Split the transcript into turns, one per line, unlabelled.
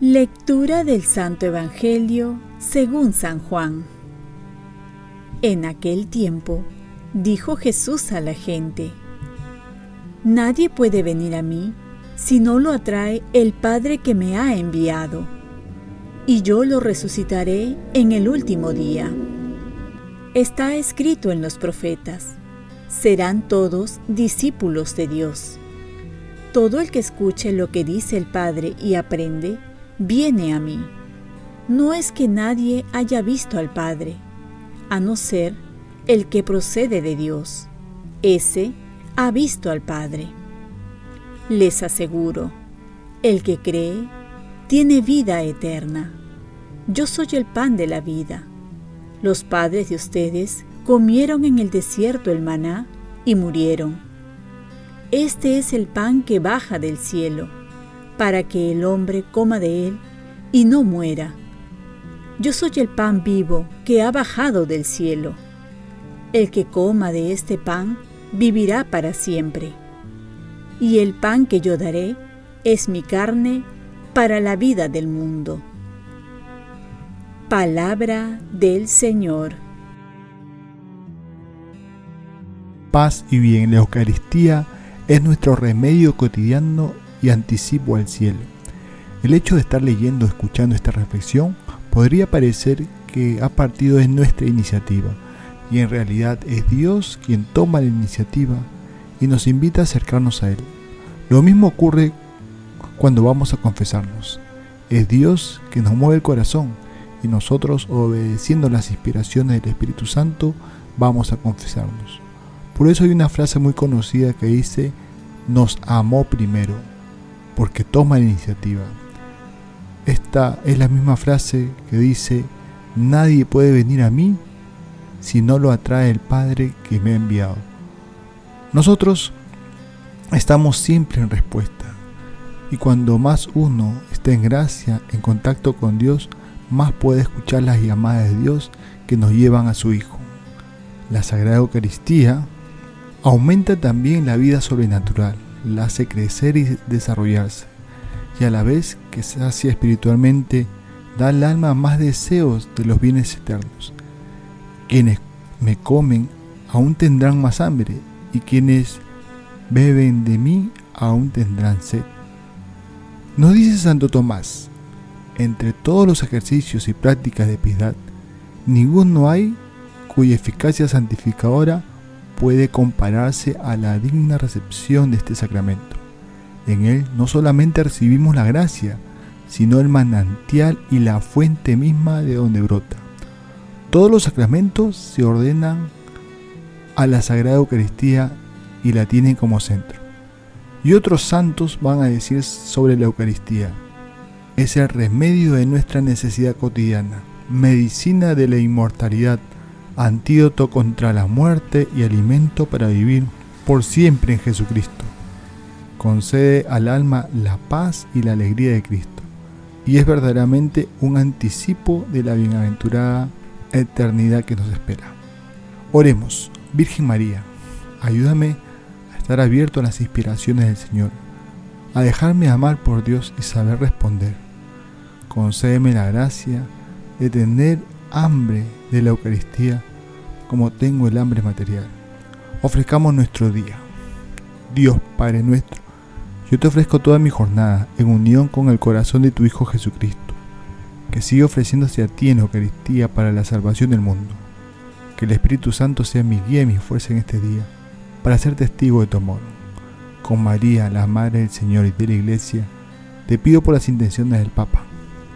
Lectura del Santo Evangelio según San Juan. En aquel tiempo dijo Jesús a la gente, Nadie puede venir a mí si no lo atrae el Padre que me ha enviado, y yo lo resucitaré en el último día. Está escrito en los profetas, serán todos discípulos de Dios. Todo el que escuche lo que dice el Padre y aprende, viene a mí. No es que nadie haya visto al Padre, a no ser el que procede de Dios. Ese ha visto al Padre. Les aseguro, el que cree tiene vida eterna. Yo soy el pan de la vida. Los padres de ustedes comieron en el desierto el maná y murieron. Este es el pan que baja del cielo para que el hombre coma de él y no muera. Yo soy el pan vivo que ha bajado del cielo. El que coma de este pan vivirá para siempre. Y el pan que yo daré es mi carne para la vida del mundo. Palabra del Señor.
Paz y bien, la Eucaristía es nuestro remedio cotidiano y anticipo al cielo. El hecho de estar leyendo escuchando esta reflexión podría parecer que ha partido de nuestra iniciativa, y en realidad es Dios quien toma la iniciativa y nos invita a acercarnos a Él. Lo mismo ocurre cuando vamos a confesarnos. Es Dios quien nos mueve el corazón y nosotros, obedeciendo las inspiraciones del Espíritu Santo, vamos a confesarnos. Por eso hay una frase muy conocida que dice, nos amó primero porque toma la iniciativa. Esta es la misma frase que dice, nadie puede venir a mí si no lo atrae el Padre que me ha enviado. Nosotros estamos siempre en respuesta y cuando más uno está en gracia, en contacto con Dios, más puede escuchar las llamadas de Dios que nos llevan a su Hijo. La Sagrada Eucaristía aumenta también la vida sobrenatural la hace crecer y desarrollarse, y a la vez que se sacia espiritualmente, da al alma más deseos de los bienes eternos. Quienes me comen aún tendrán más hambre, y quienes beben de mí aún tendrán sed. Nos dice Santo Tomás, entre todos los ejercicios y prácticas de piedad, ninguno hay cuya eficacia santificadora puede compararse a la digna recepción de este sacramento. En él no solamente recibimos la gracia, sino el manantial y la fuente misma de donde brota. Todos los sacramentos se ordenan a la Sagrada Eucaristía y la tienen como centro. Y otros santos van a decir sobre la Eucaristía. Es el remedio de nuestra necesidad cotidiana, medicina de la inmortalidad, antídoto contra la muerte y alimento para vivir por siempre en Jesucristo. Concede al alma la paz y la alegría de Cristo, y es verdaderamente un anticipo de la bienaventurada eternidad que nos espera. Oremos, Virgen María, ayúdame a estar abierto a las inspiraciones del Señor, a dejarme amar por Dios y saber responder. Concédeme la gracia de tener hambre de la Eucaristía como tengo el hambre material. Ofrezcamos nuestro día. Dios Padre nuestro, yo te ofrezco toda mi jornada en unión con el corazón de tu Hijo Jesucristo, que sigue ofreciéndose a ti en Eucaristía para la salvación del mundo. Que el Espíritu Santo sea mi guía y mi fuerza en este día, para ser testigo de tu amor. Con María, la Madre del Señor y de la Iglesia, te pido por las intenciones del Papa.